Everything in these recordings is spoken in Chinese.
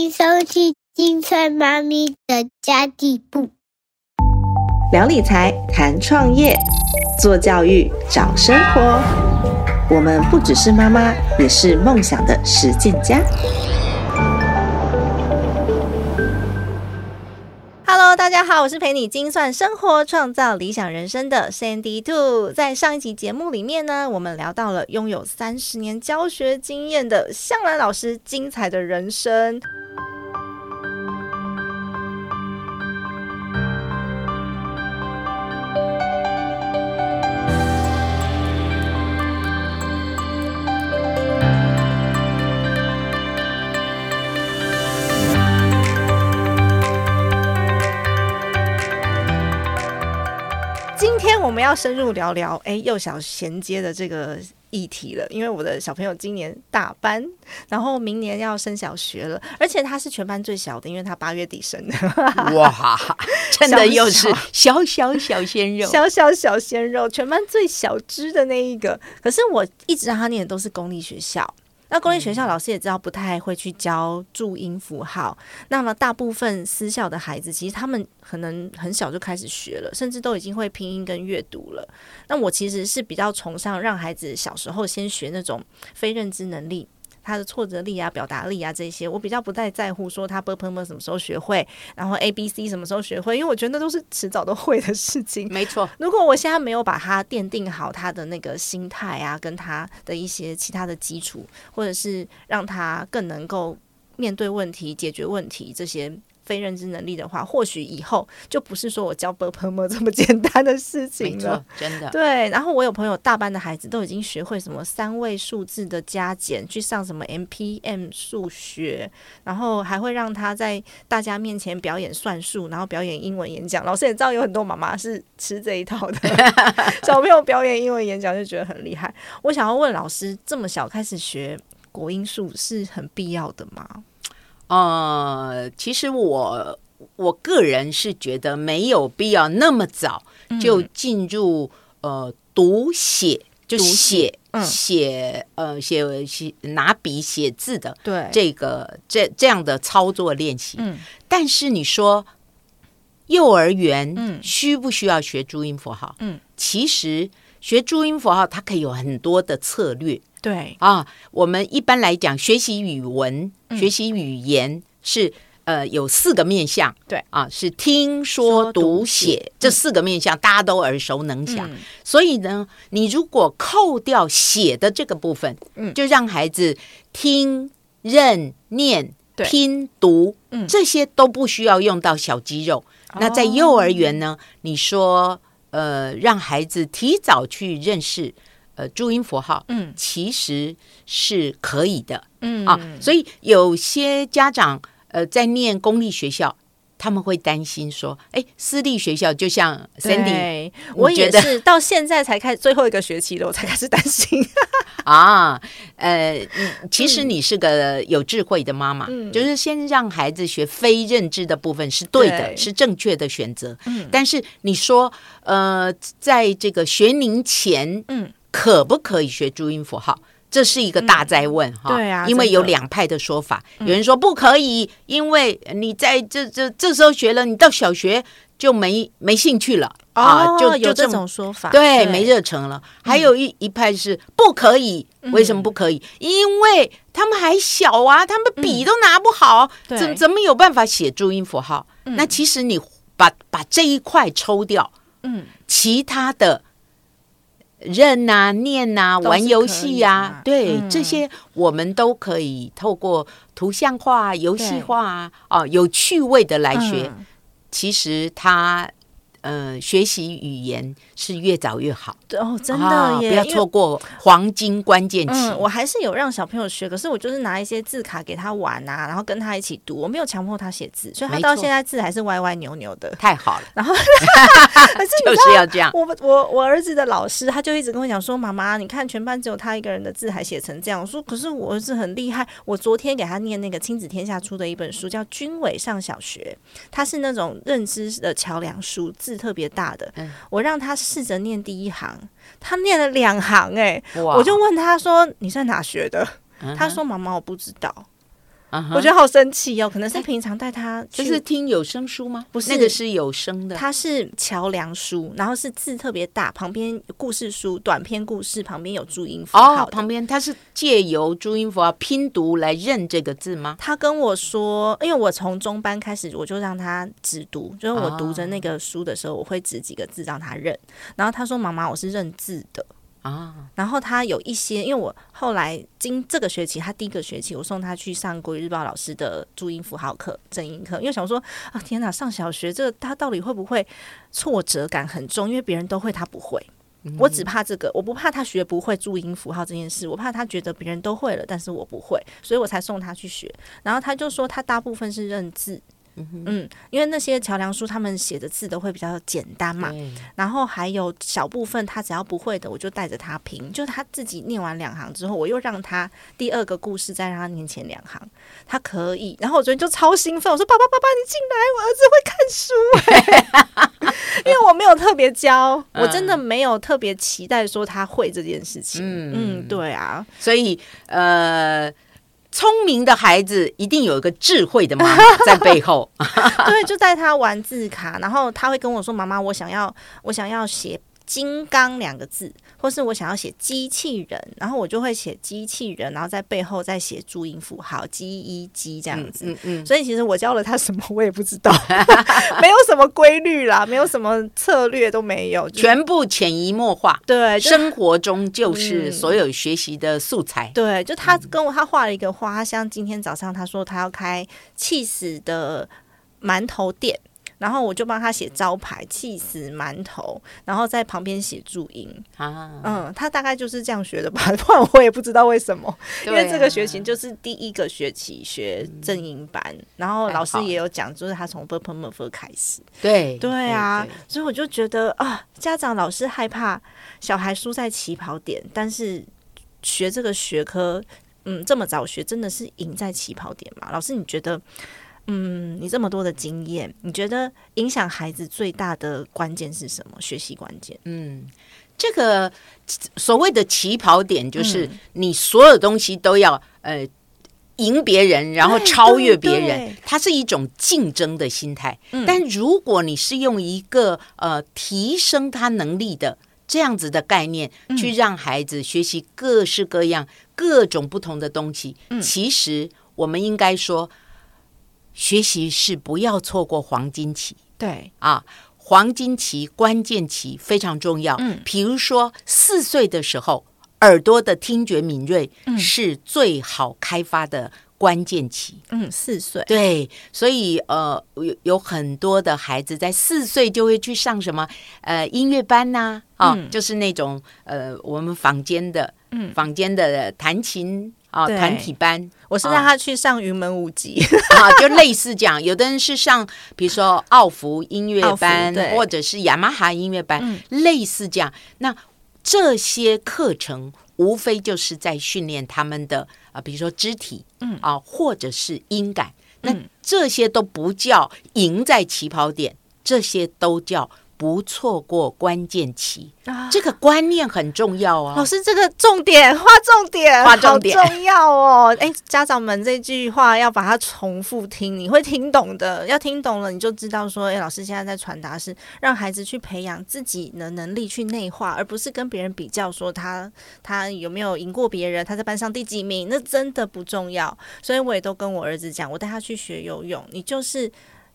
迎收听金翠妈咪的家地部。聊理财，谈创业，做教育，找生活。我们不只是妈妈，也是梦想的实践家。Hello，大家好，我是陪你精算生活、创造理想人生的 Sandy Two。在上一集节目里面呢，我们聊到了拥有三十年教学经验的向兰老师精彩的人生。我们要深入聊聊，哎，幼小衔接的这个议题了。因为我的小朋友今年大班，然后明年要升小学了，而且他是全班最小的，因为他八月底生的。哇，真的又是小小小鲜肉，小小小鲜肉，全班最小只的那一个。可是我一直让他念的都是公立学校。那公立学校老师也知道不太会去教注音符号，那么大部分私校的孩子其实他们可能很小就开始学了，甚至都已经会拼音跟阅读了。那我其实是比较崇尚让孩子小时候先学那种非认知能力。他的挫折力啊、表达力啊这些，我比较不太在乎说他 b p m 什么时候学会，然后 a b c 什么时候学会，因为我觉得那都是迟早都会的事情。没错，如果我现在没有把他奠定好他的那个心态啊，跟他的一些其他的基础，或者是让他更能够面对问题、解决问题这些。非认知能力的话，或许以后就不是说我教 b p m 这么简单的事情了。真的。对，然后我有朋友大班的孩子都已经学会什么三位数字的加减，去上什么 MPM 数学，然后还会让他在大家面前表演算术，然后表演英文演讲。老师也知道有很多妈妈是吃这一套的，小朋友表演英文演讲就觉得很厉害。我想要问老师，这么小开始学国音数是很必要的吗？呃，其实我我个人是觉得没有必要那么早就进入呃读写，就写写呃写写拿笔写字的对这个这这样的操作练习。嗯，但是你说幼儿园嗯需不需要学注音符号？嗯，其实学注音符号它可以有很多的策略。对。啊，我们一般来讲，学习语文、学习语言是呃有四个面向，对。啊，是听说读写这四个面向，大家都耳熟能详。所以呢，你如果扣掉写的这个部分，嗯，就让孩子听、认、念、拼、读，嗯，这些都不需要用到小肌肉。那在幼儿园呢，你说呃，让孩子提早去认识。呃，注音符号，嗯，其实是可以的，嗯。啊，所以有些家长呃在念公立学校，他们会担心说，哎，私立学校就像 Sandy，我也是到现在才开最后一个学期了，我才开始担心。啊，呃，其实你是个有智慧的妈妈，就是先让孩子学非认知的部分是对的，是正确的选择，嗯，但是你说呃，在这个学龄前，嗯。可不可以学注音符号？这是一个大灾问哈。对啊，因为有两派的说法，有人说不可以，因为你在这这这时候学了，你到小学就没没兴趣了啊，就有这种说法，对，没热忱了。还有一一派是不可以，为什么不可以？因为他们还小啊，他们笔都拿不好，怎怎么有办法写注音符号？那其实你把把这一块抽掉，嗯，其他的。认呐、念呐、玩游戏呀，对这些我们都可以透过图像化、游戏化啊，有趣味的来学。其实它。呃，学习语言是越早越好对哦，真的耶！不要错过黄金关键期。我还是有让小朋友学，可是我就是拿一些字卡给他玩啊，然后跟他一起读，我没有强迫他写字，所以他到现在字还是歪歪扭扭的。太好了，然后 就是要这样。我我我儿子的老师他就一直跟我讲说：“妈妈，你看全班只有他一个人的字还写成这样。”我说：“可是我儿子很厉害。”我昨天给他念那个亲子天下出的一本书，叫《军委上小学》，它是那种认知的桥梁书。字特别大的，我让他试着念第一行，他念了两行，哎，我就问他说：“你在哪学的？”他说：“妈妈，我不知道。”我觉得好生气哦。可能是平常带他去，这是听有声书吗？不是那个是有声的。它是桥梁书，然后是字特别大，旁边故事书、短篇故事，旁边有注音符号哦，旁边他是借由注音符号拼读来认这个字吗？他跟我说，因为我从中班开始，我就让他只读，就是我读着那个书的时候，我会指几个字让他认。然后他说：“妈妈，我是认字的。”啊，然后他有一些，因为我后来今这个学期，他第一个学期我送他去上国语日报老师的注音符号课、正音课，因为想说啊，天哪，上小学这个他到底会不会挫折感很重？因为别人都会，他不会。我只怕这个，我不怕他学不会注音符号这件事，我怕他觉得别人都会了，但是我不会，所以我才送他去学。然后他就说，他大部分是认字。嗯，因为那些桥梁书他们写的字都会比较简单嘛，然后还有小部分他只要不会的，我就带着他拼。就他自己念完两行之后，我又让他第二个故事再让他念前两行，他可以。然后我昨天就超兴奋，我说：“爸爸，爸爸，你进来，我儿子会看书、欸。”因为我没有特别教，我真的没有特别期待说他会这件事情。嗯嗯，对啊，所以呃，聪明的孩子一定有一个智慧的妈妈在背后。对，就带他玩字卡，然后他会跟我说：“妈妈，我想要，我想要写。”金刚两个字，或是我想要写机器人，然后我就会写机器人，然后在背后再写注音符号“ “g e g” ”这样子。嗯嗯，所以其实我教了他什么，我也不知道，没有什么规律啦，没有什么策略都没有，全部潜移默化，对，生活中就是嗯所有学习的素材。对，就他跟我他画了一个花，像今天早上他说他要开气死的馒头店。然后我就帮他写招牌，气死馒头，然后在旁边写注音。啊，嗯，他大概就是这样学的吧，不然我也不知道为什么。因为这个学期就是第一个学期学正音班，然后老师也有讲，就是他从 b p m f 开始。对对啊对，所以我就觉得啊，家长老是害怕小孩输在起跑点，但是学这个学科，嗯，这么早学真的是赢在起跑点吗？老师，你觉得？嗯，你这么多的经验，你觉得影响孩子最大的关键是什么？学习关键？嗯，这个所谓的起跑点，就是嗯你所有东西都要呃赢别人，然后超越别人对，它是一种竞争的心态。嗯但如果你是用一个呃提升他能力的。这样子的概念，嗯去让孩子学习各式各样、各种不同的东西。嗯其实我们应该说，学习是不要错过黄金期。对，啊，黄金期、关键期非常重要。嗯比如说四岁的时候，耳朵的听觉敏锐嗯是最好开发的关键期。嗯，四岁，对，所以呃，有有很多的孩子在四岁就会去上什么呃音乐班呐、啊，嗯就是那种呃我们房间的嗯坊间的弹琴啊团体班。我是让他去上云门舞集。啊，就类似这样，有的人是上，比如说奥福音乐班，或者是雅马哈音乐班，嗯类似这样。那这些课程无非就是在训练他们的啊、比如说肢体，嗯啊，或者是音感。那嗯这些都不叫赢在起跑点，这些都叫不错过关键期。啊这个观念很重要啊。老师，这个重点划重点，划重点重要哦！哎，家长们这句话要把它重复听，你会听懂的。要听懂了，你就知道说，哎，老师现在在传达是让孩子去培养自己的能力去内化，而不是跟别人比较，说他他有没有赢过别人，他在班上第几名，那真的不重要。所以我也都跟我儿子讲，我带他去学游泳，你就是。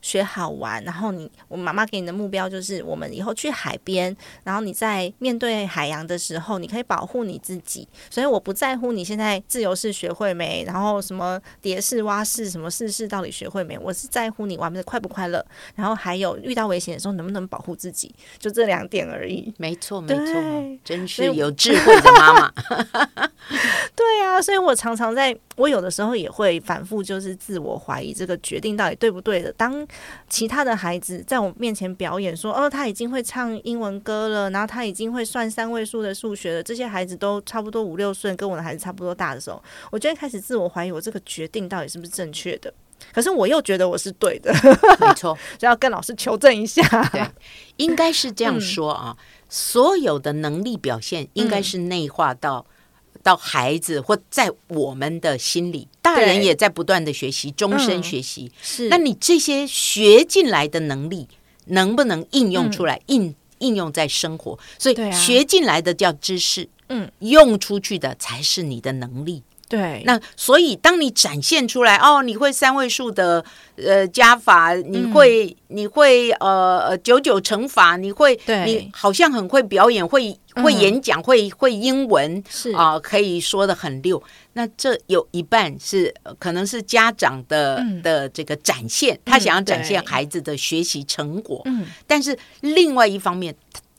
学好玩，然后你我妈妈给你的目标就是，我们以后去海边，然后你在面对海洋的时候，你可以保护你自己。所以我不在乎你现在自由式学会没，然后什么蝶式、蛙式、什么式式到底学会没，我是在乎你玩的快不快乐，然后还有遇到危险的时候能不能保护自己，就这两点而已。没错，没错，真是有智慧的妈妈。对啊，所以我常常在，我有的时候也会反复就是自我怀疑这个决定到底对不对的。当其他的孩子在我面前表演说，哦，他已经会唱英文歌了，然后他已经会算三位数的数学了，这些孩子都差不多五六岁，跟我的孩子差不多大的时候，我就会开始自我怀疑，我这个决定到底是不是正确的。可是我又觉得我是对的，没错，就要跟老师求证一下。对，应该是这样嗯说啊。所有的能力表现应该是内化到到孩子或在我们的心里，大人也在不断的学习，终身嗯学习。是那你这些学进来的能力，能不能应用出来？应应用在生活？所以学进来的叫知识，嗯，用出去的才是你的能力。对，那所以，当你展现出来，哦，你会三位数的呃加法，你嗯。会、你会呃呃九九乘法，你会，你好像很会表演，会会嗯演讲，会会英文，是。啊、可以说的很溜。那这有一半是呃可能是家长的、嗯。的这个展现，他想要展现孩子的学习成果，嗯。但是另外一方面，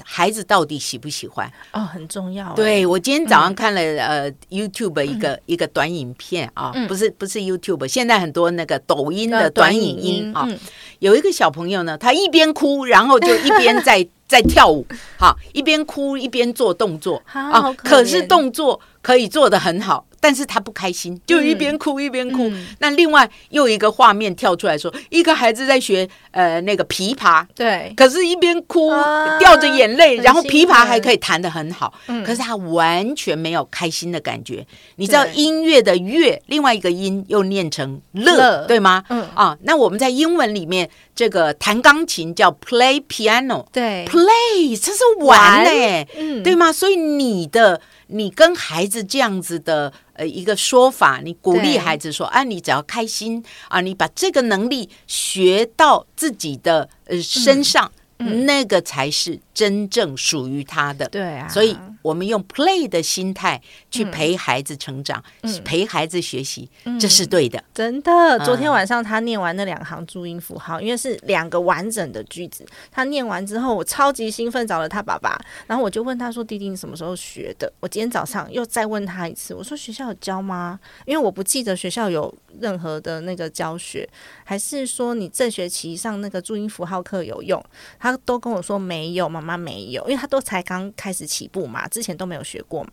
孩子到底喜不喜欢？哦很重要欸，对我今天早上看了、呃 YouTube 一个、一个短影片啊，嗯。不是不是 YouTube，现在很多那个抖音的呃短影音啊，嗯。有一个小朋友呢，他一边哭，然后就一边在 在跳舞，好，一边哭一边做动作啊好可可是动作可以做的很好。但是他不开心，就一边哭一边哭。嗯。那另外又一个画面跳出来说，一个孩子在学呃那个琵琶，对，可是，一边哭、啊掉着眼泪，然后琵琶还可以弹得很好，嗯。可是他完全没有开心的感觉。你知道音乐的乐，另外一个音又念成乐，乐。对吗？嗯。啊，那我们在英文里面，这个弹钢琴叫 play piano。对。Play 这是玩呢、嗯。对吗？所以你的你跟孩子这样子的呃一个说法，你鼓励孩子说啊，你只要开心啊，你把这个能力学到自己的呃身上，那个才是真正属于他的。对啊，所以我们用 play 的心态去陪孩子成长，嗯陪孩子学习，这是对的。真的，昨天嗯晚上他念完那两行注音符号，因为是两个完整的句子。他念完之后，我超级兴奋，找了他爸爸，然后我就问他说：“弟弟，你什么时候学的？”我今天早上又再问他一次，我说：“学校有教吗？”因为我不记得学校有任何的那个教学，还是说你这学期上那个注音符号课有用？他都跟我说没有，妈妈没有，因为他都才刚开始起步嘛，之前都没有学过嘛。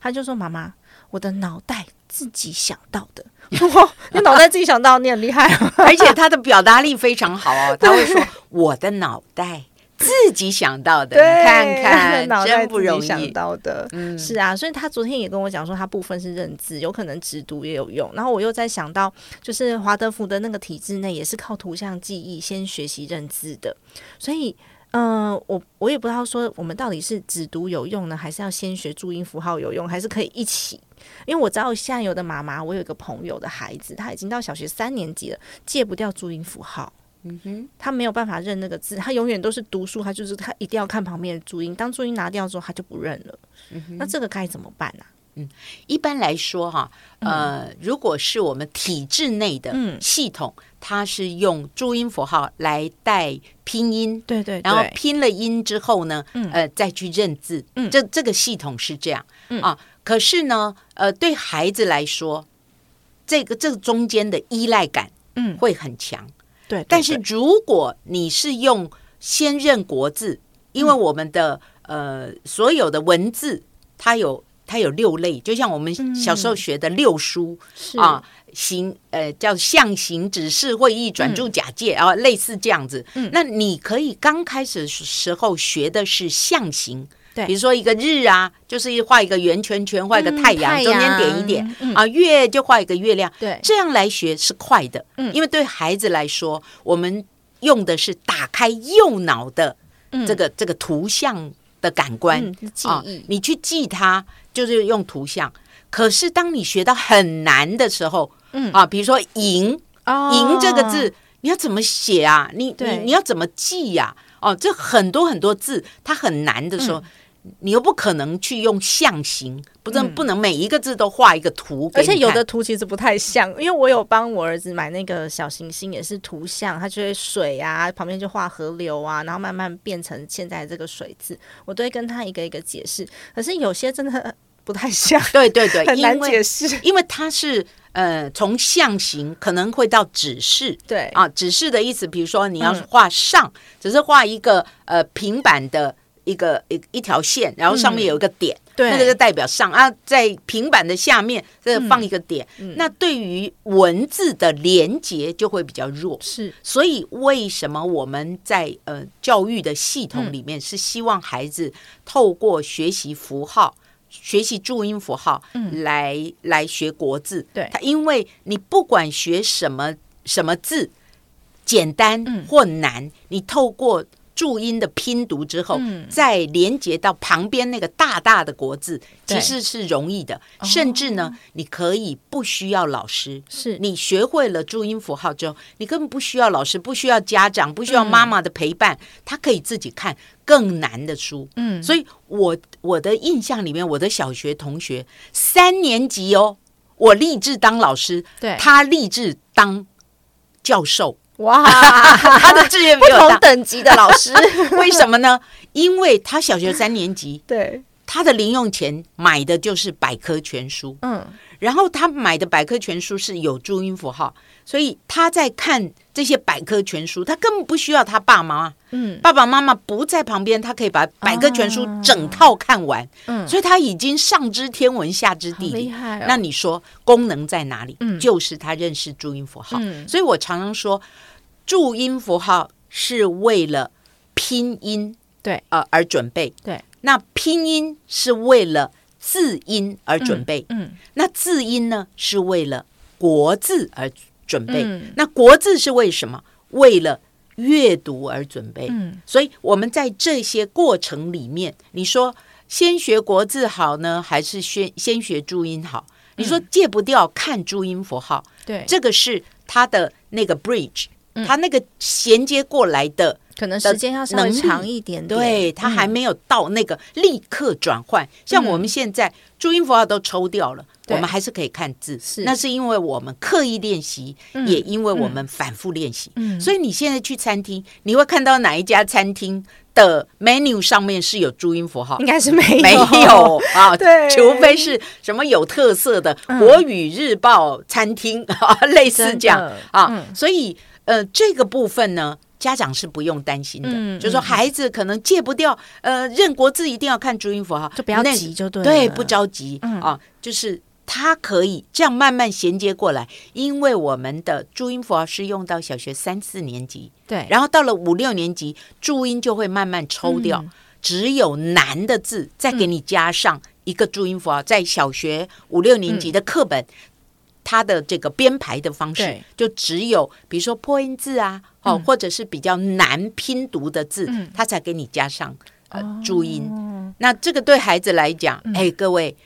他就说：“妈妈，我的脑袋自己想到的。”哇，你脑袋自己想到，你很厉害啊！而且他的表达力非常好哦，他会说：“我的脑袋自己想到的，你看看，脑袋真不容易想易。”到的。嗯，是啊，所以他昨天也跟我讲说，他部分是认字，有可能直读也有用。然后我又在想到，就是华德福的那个体制内也是靠图像记忆先学习认字的，所以。嗯、我我也不知道说我们到底是只读有用呢，还是要先学注音符号有用，还是可以一起？因为我知道现在有的妈妈，我有一个朋友的孩子，他已经到小学三年级了，戒不掉注音符号。嗯哼，他没有办法认那个字，他永远都是读书，他就是他一定要看旁边的注音，当注音拿掉之后，他就不认了。嗯那这个该怎么办啊？一般来说哈，呃，如果是我们体制内的嗯。系统，它是用注音符号来带拼音。对对然后拼了音之后呢，嗯。呃，再去认字，嗯。这这个系统是这样、嗯。啊。可是呢，呃，对孩子来说，这个这个中间的依赖感嗯，会很强。对，对但是如果你是用先认国字，因为嗯。我们的、呃所有的文字，它有它有六类，就像我们小时候嗯。学的六书、是。啊，形呃叫象形、指示、会意、转注、假借啊，类似这样子。嗯。那你可以刚开始的时候学的是象形。对。比如说一个日啊，就是画一个圆圈圈，画一个太阳，嗯太中间点一点、嗯。啊，月就画一个月亮，对。这样来学是快的，嗯。因为对孩子来说，我们用的是打开右脑的嗯。这个、这个图像的感官、啊忆，你去记它就是用图像。可是当你学到很难的时候，嗯啊，比如说“赢”，“哦赢”这个字，你要怎么写啊？你你你要怎么记呀、哦，这很多很多字，它很难的时候。嗯你又不可能去用象形，不能、嗯。不能每一个字都画一个图而且有的图其实不太像，因为我有帮我儿子买那个小行星，也是图像，它就会水啊，旁边就画河流啊，然后慢慢变成现在这个水字，我都会跟他一个一个解释。可是有些真的不太像，对对对，很难解释。因为它是呃从象形可能会到指示。对，啊，指示的意思，比如说你要嗯。画上，只是画一个呃平板的一个一一条线，然后上面有一个点，对。那个就代表上啊，在平板的下面再放一个点，嗯。那对于文字的连接就会比较弱。是。所以，为什么我们在呃教育的系嗯。统里面是希望孩子透过学习符号、学习注音符号来、来学国字。嗯对。它因为你不管学什么什么字，简单嗯。或难，你透过注音的拼读之后，嗯。再连接到旁边那个大大的国字，其实是容易的。甚至呢，你可以不需要老师，是。你学会了注音符号之后，你根本不需要老师，不需要家长，不需要妈妈的陪伴，他可以自己看更难的书。嗯。所以我我的印象里面，我的小学同学三年级哦，我立志当老师，对。他立志当教授，哇，他的志愿比不同。等级的老师，为什么呢？因为他小学三年级，对，他的零用钱买的就是百科全书。嗯，然后他买的百科全书是有注音符号，所以他在看这些百科全书，他根本不需要他爸妈，嗯，爸爸妈妈不在旁边，他可以把百科全书整套看完，嗯所以他已经上知天文下知地理。厉害哦那你说功能在哪里？嗯就是他认识注音符号。嗯所以我常常说，注音符号是为了拼音对呃而准备，对，那拼音是为了字音而准备，嗯那字音呢是为了国字而准备，嗯那国字是为什么？为了阅读而准备。嗯所以我们在这些过程里面，你说先学国字好呢，还是先先学注音好？你说戒不掉看注音符号，对，这个是它的那个 bridge，、嗯它那个衔接过来的。可能时间要稍微长一点点，对，它还嗯。没有到那个立刻转换。像我们现在注音符号都抽掉了，我们还是可以看字，是。那是因为我们刻意练习，嗯。也因为我们反复练习。嗯。所以你现在去餐厅，你会看到哪一家餐厅的 menu 上面是有注音符号？应？该是没有。没有啊，对。除非是什么有特色的嗯。国语日报餐厅啊，类似这样。啊嗯。所以呃，这个部分呢。家长是不用担心的，嗯就说嗯孩子可能戒不掉，呃，认国字一定要看注音符号，就不要急就对对，不着急、嗯。啊，就是他可以这样慢慢衔接过来，因为我们的注音符号是用到小学三四年级，对，然后到了五六年级，注音就会慢慢抽掉，嗯。只有难的字再给你加上一个注音符号，在小学五六年级的课本。它的这个编排的方式，就只有比如说破音字啊，哦，嗯或者是比较难拼读的字，嗯它才给你加上呃哦注音。那这个对孩子来讲，嗯哎，各位，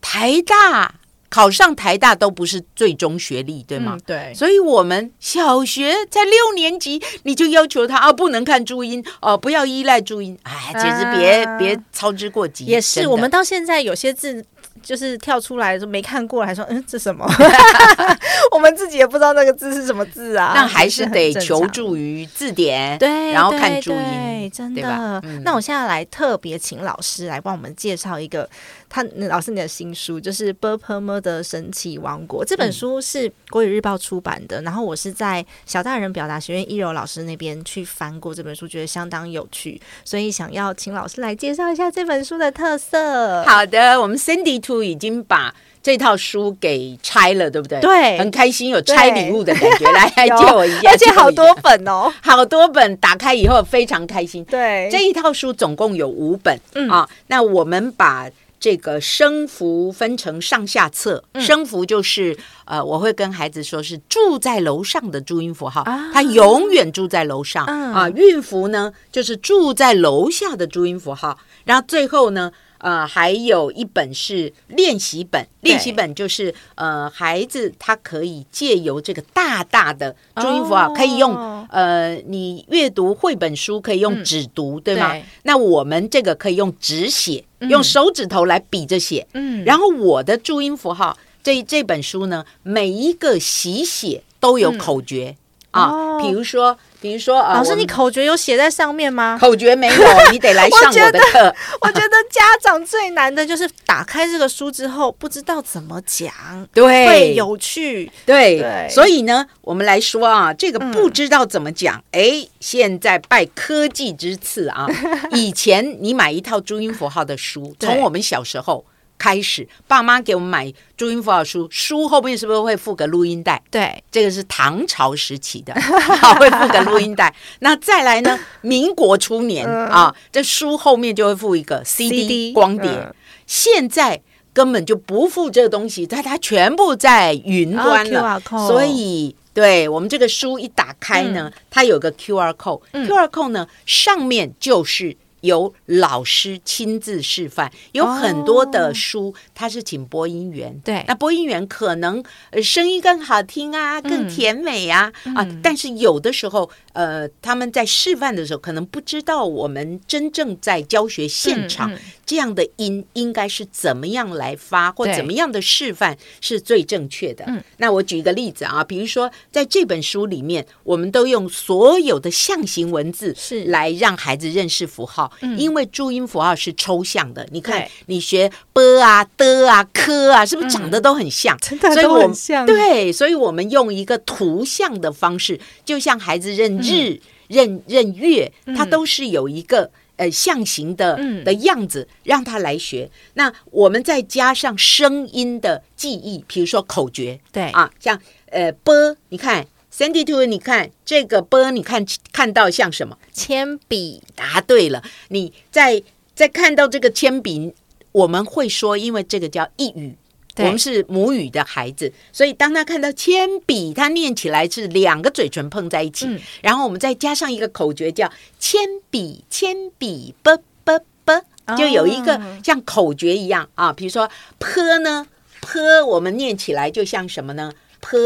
台大考上台大都不是最终学历，对吗？嗯对，所以，我们小学在六年级，你就要求他啊，不能看注音哦，不要依赖注音。哎，简直别、啊别操之过急。也是，我们到现在有些字就是跳出来说没看过，还说嗯这什么，我们自己也不知道那个字是什么字啊，那还是得求。助于字典，对，然后看注音对，吧的。嗯那我现在来特别请老师来帮我们介绍一个，他老师你的新书就是《b u r p m 的神奇王国》这本嗯书是国语日报出版的，然后我是在小大人表达学院一柔老师那边去翻过这本书，觉得相当有趣，所以想要请老师来介绍一下这本书的特色。好的，我们 Cindy Two 已经把这套书给拆了，对不对？对很开心，有拆礼物的感觉。来，来借我一下，而且好多本哦。好多本，打开以后非常开心。对，这一套书总共有五本、嗯啊，那我们把这个声符分成上下册，嗯声符就是呃，我会跟孩子说是住在楼上的注音符号，啊他永远住在楼上、嗯啊。韵符呢就是住在楼下的注音符号，然后最后呢。呃，还有一本是练习本，练习本就是呃，孩子他可以借由这个大大的注音符号，哦。可以用呃，你阅读绘本书可以用嗯。纸读，对吗？对。那我们这个可以用纸写，嗯。用手指头来比着写。嗯。然后我的注音符号这这本书呢，每一个习写都有口诀、啊哦，比如说，比如说啊，老师，你口诀有写在上面吗？口诀没有，你得来上我的课。我觉得家长最难的就是打开这个书之后，不知道怎么讲，对，会有趣。对，对所以呢，我们来说啊，这个嗯不知道怎么讲，哎、现在拜科技之赐啊，以前你买一套注音符号的书，从我们小时候。开始，爸妈给我们买注音符号书，书后面是不是会附个录音带？对，这个是唐朝时期的，好会附个录音带。那再来呢，民国初年、嗯啊，这书后面就会附一个 CD, CD 光碟。嗯现在根本就不附这个东西，它它全部在云端了，所以。对我们这个书一打开呢，它有个 QR code，QR code 呢上面就是由老师亲自示范，有很多的书他是请播音员，对。那播音员可能呃声音更好听啊，更甜美呀啊，但是有的时候呃他们在示范的时候可能不知道我们真正在教学现场这样的音应该是怎么样来发或怎么样的示范是最正确的。嗯。那我举一个例子啊，比如说在这本书里面，我们都用所有的象形文字是。来让孩子认识符号，因为注音符号是抽象的。你看，你学 b 啊、的啊、科啊，是不是长得都很像？真的都所以我们很像对，所以我们用一个图像的方式，就像孩子认日、认认月，它都是有一个。呃，象形的嗯的样子，让他来学。那我们再加上声音的记忆，比如说口诀，对啊，像呃波，你看 Sandy Two，你看这个波，你看看到像什么？铅笔，答对了，你在在看到这个铅笔，我们会说，因为这个叫一语。我们是母语的孩子，所以当他看到铅笔，他念起来是两个嘴唇碰在一起，嗯然后我们再加上一个口诀叫“铅笔铅笔啵啵啵”，就有一个哦像口诀一样啊。比如说“坡”呢，“坡”我们念起来就像什么呢？“坡”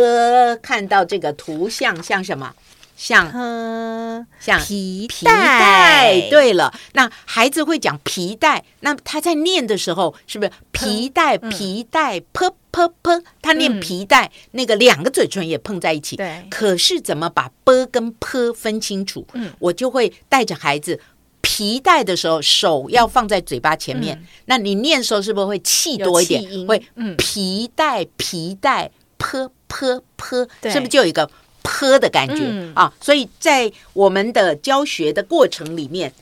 看到这个图像像什么？像呃，像皮皮带，对了，那孩子会讲皮带，那他在念的时候是不是皮带皮带噗噗噗？他念嗯皮带，那个两个嘴唇也碰在一起。对可是怎么把啵跟噗分清楚？嗯我就会带着孩子。皮带的时候，手要放在嘴巴前面。那你念的时候，是不是会气多一点会嗯皮带皮带噗噗噗，对是不是就有一个泼的感觉、嗯啊？所以在我们的教学的过程里面，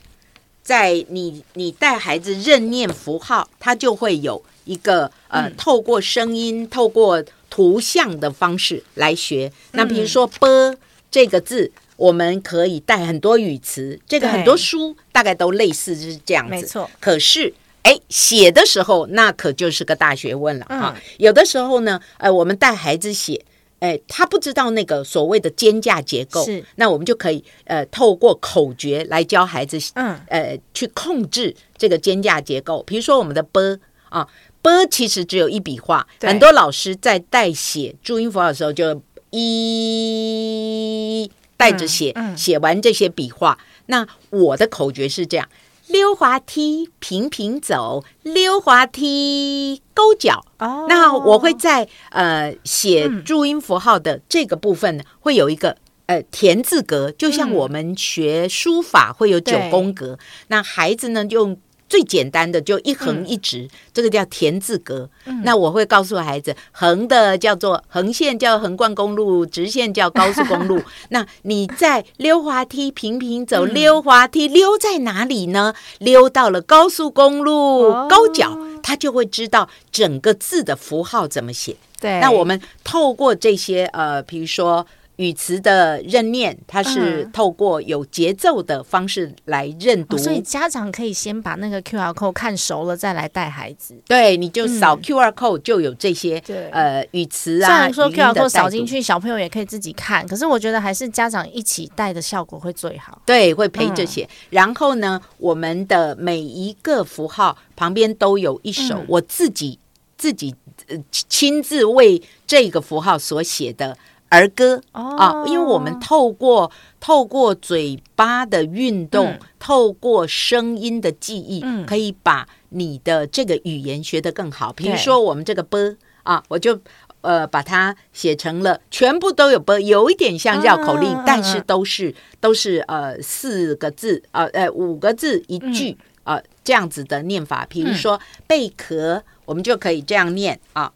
在你你带孩子认念符号，他就会有一个呃，嗯透过声音、透过图像的方式来学。那比如嗯说“啵”这个字，我们可以带很多语词，这个很多书大概都类似是这样子。没错。可是。哎，写的时候那可就是个大学问了啊！嗯有的时候呢，呃，我们带孩子写，哎，他不知道那个所谓的间架结构，是那我们就可以呃透过口诀来教孩子，嗯呃去控制这个间架结构。比如说我们的 b 啊，b 其实只有一笔画，很多老师在代写注音符号的时候就一带着写，嗯嗯写完这些笔画。那我的口诀是这样。溜滑梯平平走，溜滑梯勾脚。哦那我会在呃写嗯注音符号的这个部分呢，会有一个呃田字格，就像嗯我们学书法会有九宫格。那孩子呢用最简单的就一横嗯一直，这个叫田字格。那我会告诉孩子，横的叫做横线叫横贯公路，直线叫高速公路。那你在溜滑梯平平走，嗯溜滑梯溜在哪里呢？溜到了高速公路哦高脚，他就会知道整个字的符号怎么写。对，那我们透过这些呃，比如说语词的认念，它是嗯透过有节奏的方式来认读。哦所以家长可以先把那个 QR code 看熟了，再来带孩子。对，你就扫嗯 QR code 就有这些、对呃语词啊虽啊，然说 QR 的 code 扫进去，小朋友也可以自己看，可是我觉得还是家长一起带的效果会最好。对，会陪着嗯写。然后呢，我们的每一个符号旁边都有一首嗯我自己、自己呃亲自为这个符号所写的儿歌。哦。啊，因为我们透过透过嘴巴的运动，嗯。透过声音的记忆，嗯。可以把你的这个语言学得更好。比如说我们这个啵啊，我就呃把它写成了全部都有啵有一点像绕口令，但是都是都是呃四个字呃呃五个字一句。呃，这样子的念法，比如说贝壳，我们就可以这样念啊：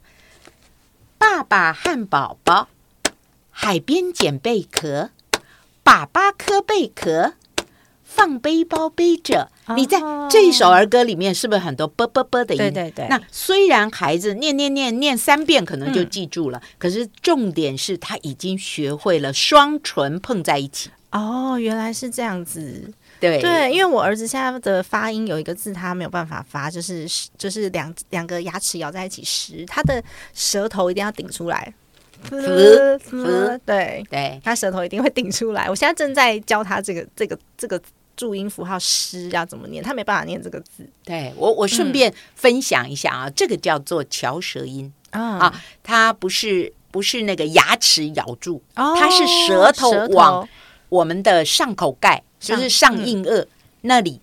爸爸和宝宝海边捡贝壳，爸爸磕贝壳，放背包背着。哦你在这一首儿歌里面是不是很多啵啵啵的音？对对对那虽然孩子念念念念三遍可能就记住了，可是重点是他已经学会了双唇碰在一起。哦，原来是这样子。对对，因为我儿子现在的发音有一个字他没有办法发，就是就是两两个牙齿咬在一起时，他的舌头一定要顶出来。呲呲对，对。他舌头一定会顶出来。我现在正在教他这个这个这个注音符号“诗”要怎么念，他没办法念这个字。对，我我顺便分享一下啊，这个叫做翘舌音。啊。啊，它不是不是那个牙齿咬住，哦它是舌头往我们的上口盖，就是上上硬腭那里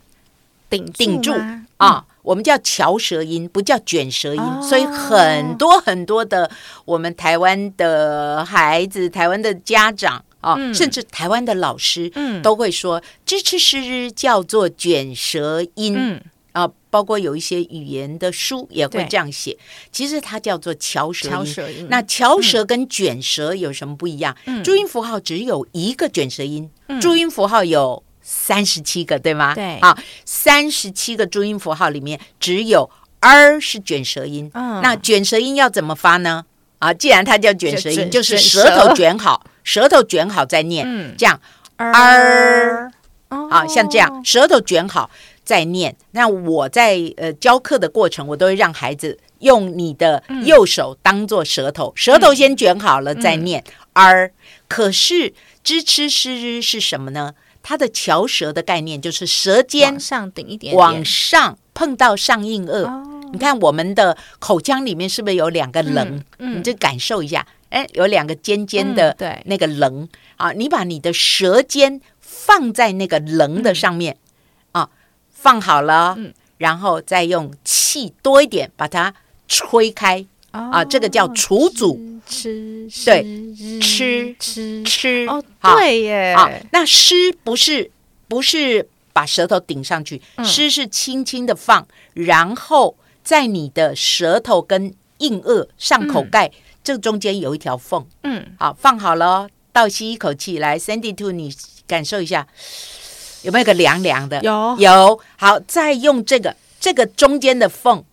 顶顶住吗？啊，我们叫翘舌音，不叫卷舌音，哦所以很多很多的我们台湾的孩子、台湾的家长啊，嗯甚至台湾的老师，嗯都会说支持诗叫做卷舌音。嗯啊，包括有一些语言的书也会对这样写，其实它叫做翘舌音。舌音。那翘舌跟卷舌有什么不一样？嗯注音符号只有一个卷舌音，注音符号有三十七个，对吗？对啊，三十七个注音符号里面只有 r 是卷舌音。嗯那卷舌音要怎么发呢？啊，既然它叫卷舌音，就是舌头卷好，舌头卷好再念，嗯这样 r 啊，像这样舌头卷好再念。那我在呃教课的过程，我都会让孩子用你的右手当做舌头，舌头先卷好了再念 r。可是支吃诗是什么呢？它的翘舌的概念就是舌尖往上顶一点点。往上碰到上硬腭。哦。你看我们的口腔里面是不是有两个棱？嗯你就感受一下，哎，有两个尖尖的嗯对。那个棱。啊，你把你的舌尖放在那个棱的上面、啊，放好了，嗯。然后再用气多一点把它吹开啊，这个叫除阻吃吃对吃吃吃。吃哦，对耶，啊，那湿不是不是把舌头顶上去，嗯。湿是轻轻的放，然后在你的舌头跟硬腭上口盖、这中间有一条缝，嗯，好，放好了哦，倒吸一口气，来，Sandy Two，你感受一下，有没有个凉凉的？有。有。好，再用这个这个中间的缝，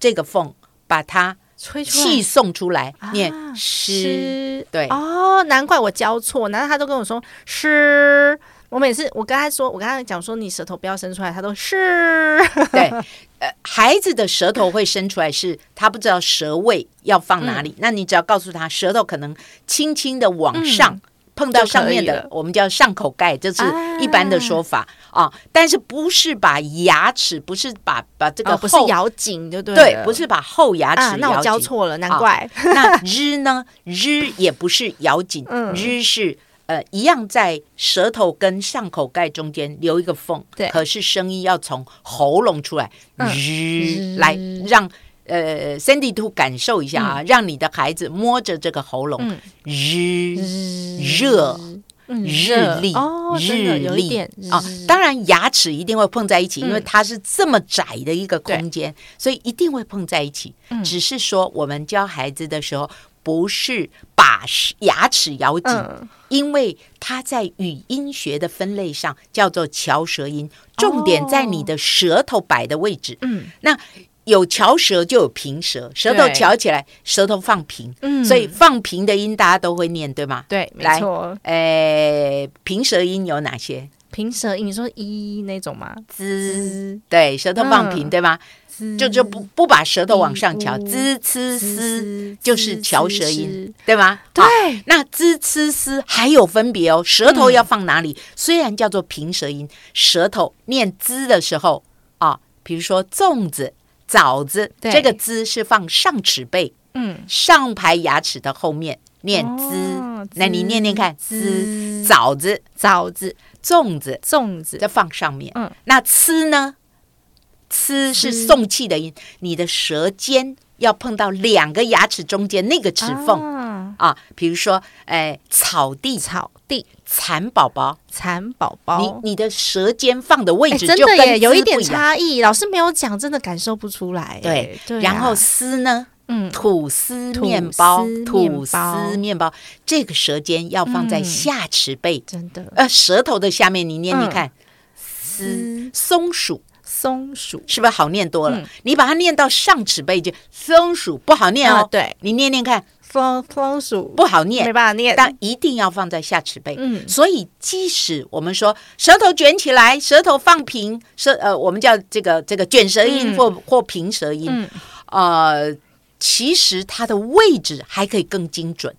这个缝把它吹出来气送出来，啊念湿。湿对哦，难怪我教错，难道他都跟我说诗。我每次我跟他说，我跟他讲说你舌头不要伸出来，他都是 对，呃，孩子的舌头会伸出来是，他不知道舌位要放哪里。嗯那你只要告诉他，舌头可能轻轻的往上。碰到上面的我们叫上口盖，这是啊。一般的说法啊但是不是把牙齿，不是把把这个哦，不是后咬紧就对对，不是把后牙齿啊，那我咬错了，难好怪那日呢？日也不是咬紧，嗯。日是呃一样在舌头跟上口盖中间留一个缝，对。可是声音要从喉咙出来，嗯。日。来让。呃，Sandy Two 感受一下啊，让你的孩子摸着这个喉咙，嗯。日热嗯日历啊，当然牙齿一定会碰在一起，因为嗯。它是这么窄的一个空间，所以一定会碰在一起。嗯。只是说我们教孩子的时候，不是把牙齿咬紧，嗯。因为它在语音学的分类上叫做翘舌音，重点在你的舌头摆的位置。嗯。那有翘舌就有平舌，舌头对翘起来，舌头放平，嗯所以放平的音大家都会念，对吗？对，没来错，呃，平舌音有哪些？平舌音，你说一那种吗？滋，对，舌头放平，嗯对吗？滋就就不不把舌头往上翘，一滋呲就是翘舌音滋，对吗？对那滋呲丝还有分别哦，舌头要放哪里？虽然叫做平舌音，舌头念滋的时候啊，比如说粽子、枣子，这个滋是放上齿背嗯，上排牙齿的后面念滋。哦，那你念念看，滋滋。枣子、枣子、粽子粽子。再放上面。嗯。那吃呢？吃是送气的音，你的舌尖要碰到两个牙齿中间那个齿缝。啊。啊。比如说，哎，草地、草地、蚕宝宝，蚕宝宝，你你的舌尖放的位哎，置就跟真的耶，有一点。差异。老师没有讲，真的感受不出来。对，然后丝呢？嗯，吐司面包，吐司面包，这个舌尖要放在嗯。下齿背，真的。呃，舌头的下面，你念念看，丝。松鼠。松鼠。是不是好念多了？嗯。你把它念到上齿背就松鼠不好念哦。啊对。你念念看，松松鼠不好念。没，办法念，但一定要放在下齿背。嗯。所以即使我们说舌头卷起来，舌头放平，舌呃，我们叫这个这个卷舌音嗯。或、或平舌音，嗯。呃，其实它的位置还可以更精准。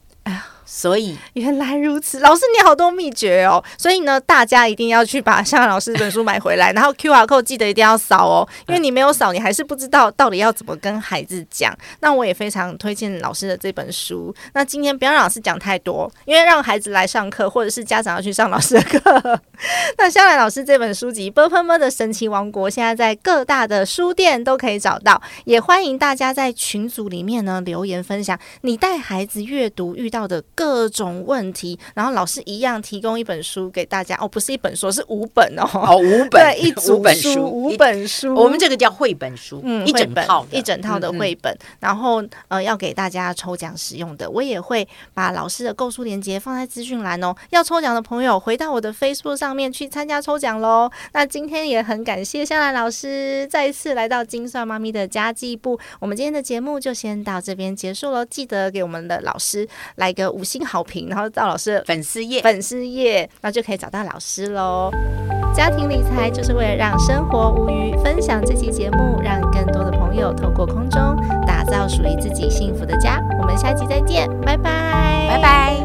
所以原来如此，老师你好多秘诀哦，所以呢，大家一定要去把向老师这本书买回来，然后 Q R code 记得一定要扫哦，因为你没有扫，你还是不知道到底要怎么跟孩子讲。那我也非常推荐老师的这本书。那今天不要让老师讲太多，因为让孩子来上课，或者是家长要去上老师的课。那香兰老师这本书籍《啵啵啵的神奇王国》现在在各大的书店都可以找到，也欢迎大家在群组里面呢留言分享你带孩子阅读遇到的各种问题，然后老师一样提供一本书给大家哦，不是一本书，是五本哦，哦，五本 对，一组 五本书，五本书，我们这个叫绘本书，嗯，一整套一整套的绘本，然后呃要给大家抽奖使用的，我也会把老师的购书链接放在资讯栏哦。要抽奖的朋友回到我的 Facebook 上面去参加抽奖喽。那今天也很感谢香兰老师再一次来到金算妈咪的家计部，我们今天的节目就先到这边结束喽。记得给我们的老师来个五星好评，然后到老师的粉丝页。粉丝页，那就可以找到老师喽。家庭理财就是为了让生活无虞，分享这期节目，让更多的朋友透过空中打造属于自己幸福的家。我们下期再见，拜拜，拜拜。